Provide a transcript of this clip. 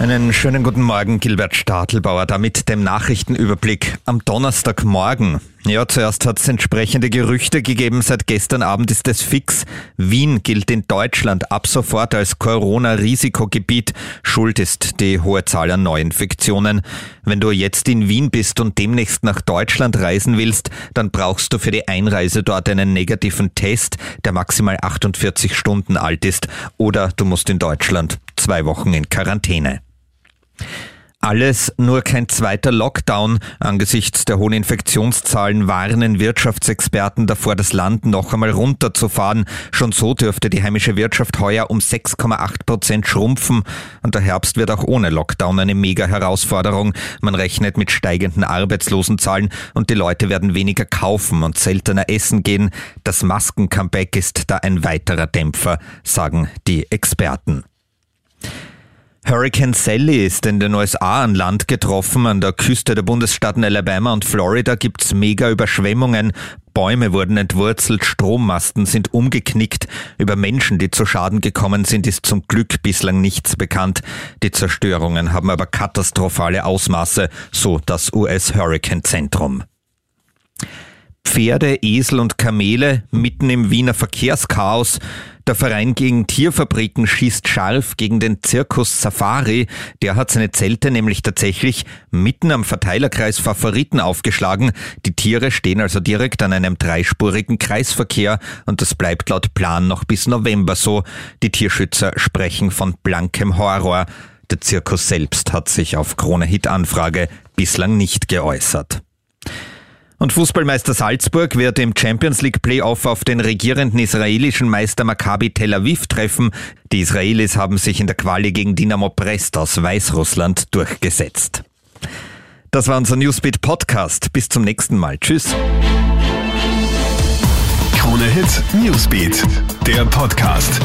Einen schönen guten Morgen, Gilbert Stadelbauer, da mit dem Nachrichtenüberblick am Donnerstagmorgen. Ja, zuerst hat es entsprechende Gerüchte gegeben. Seit gestern Abend ist es fix. Wien gilt in Deutschland ab sofort als Corona-Risikogebiet. Schuld ist die hohe Zahl an Neuinfektionen. Wenn du jetzt in Wien bist und demnächst nach Deutschland reisen willst, dann brauchst du für die Einreise dort einen negativen Test, der maximal 48 Stunden alt ist. Oder du musst in Deutschland zwei Wochen in Quarantäne. Alles nur kein zweiter Lockdown. Angesichts der hohen Infektionszahlen warnen Wirtschaftsexperten davor, das Land noch einmal runterzufahren. Schon so dürfte die heimische Wirtschaft heuer um 6,8 Prozent schrumpfen. Und der Herbst wird auch ohne Lockdown eine mega Herausforderung. Man rechnet mit steigenden Arbeitslosenzahlen und die Leute werden weniger kaufen und seltener essen gehen. Das Masken-Comeback ist da ein weiterer Dämpfer, sagen die Experten. Hurricane Sally ist in den USA an Land getroffen. An der Küste der Bundesstaaten Alabama und Florida gibt's mega Überschwemmungen. Bäume wurden entwurzelt, Strommasten sind umgeknickt. Über Menschen, die zu Schaden gekommen sind, ist zum Glück bislang nichts bekannt. Die Zerstörungen haben aber katastrophale Ausmaße, so das US-Hurricane-Zentrum. Pferde, Esel und Kamele mitten im Wiener Verkehrschaos. Der Verein gegen Tierfabriken schießt scharf gegen den Zirkus Safari. Der hat seine Zelte nämlich tatsächlich mitten am Verteilerkreis Favoriten aufgeschlagen. Die Tiere stehen also direkt an einem dreispurigen Kreisverkehr und das bleibt laut Plan noch bis November so. Die Tierschützer sprechen von blankem Horror. Der Zirkus selbst hat sich auf Krone-Hit-Anfrage bislang nicht geäußert. Und Fußballmeister Salzburg wird im Champions League Playoff auf den regierenden israelischen Meister Maccabi Tel Aviv treffen. Die Israelis haben sich in der Quali gegen Dynamo Brest aus Weißrussland durchgesetzt. Das war unser Newsbeat Podcast. Bis zum nächsten Mal. Tschüss. Krone Hit Newsbeat, der Podcast.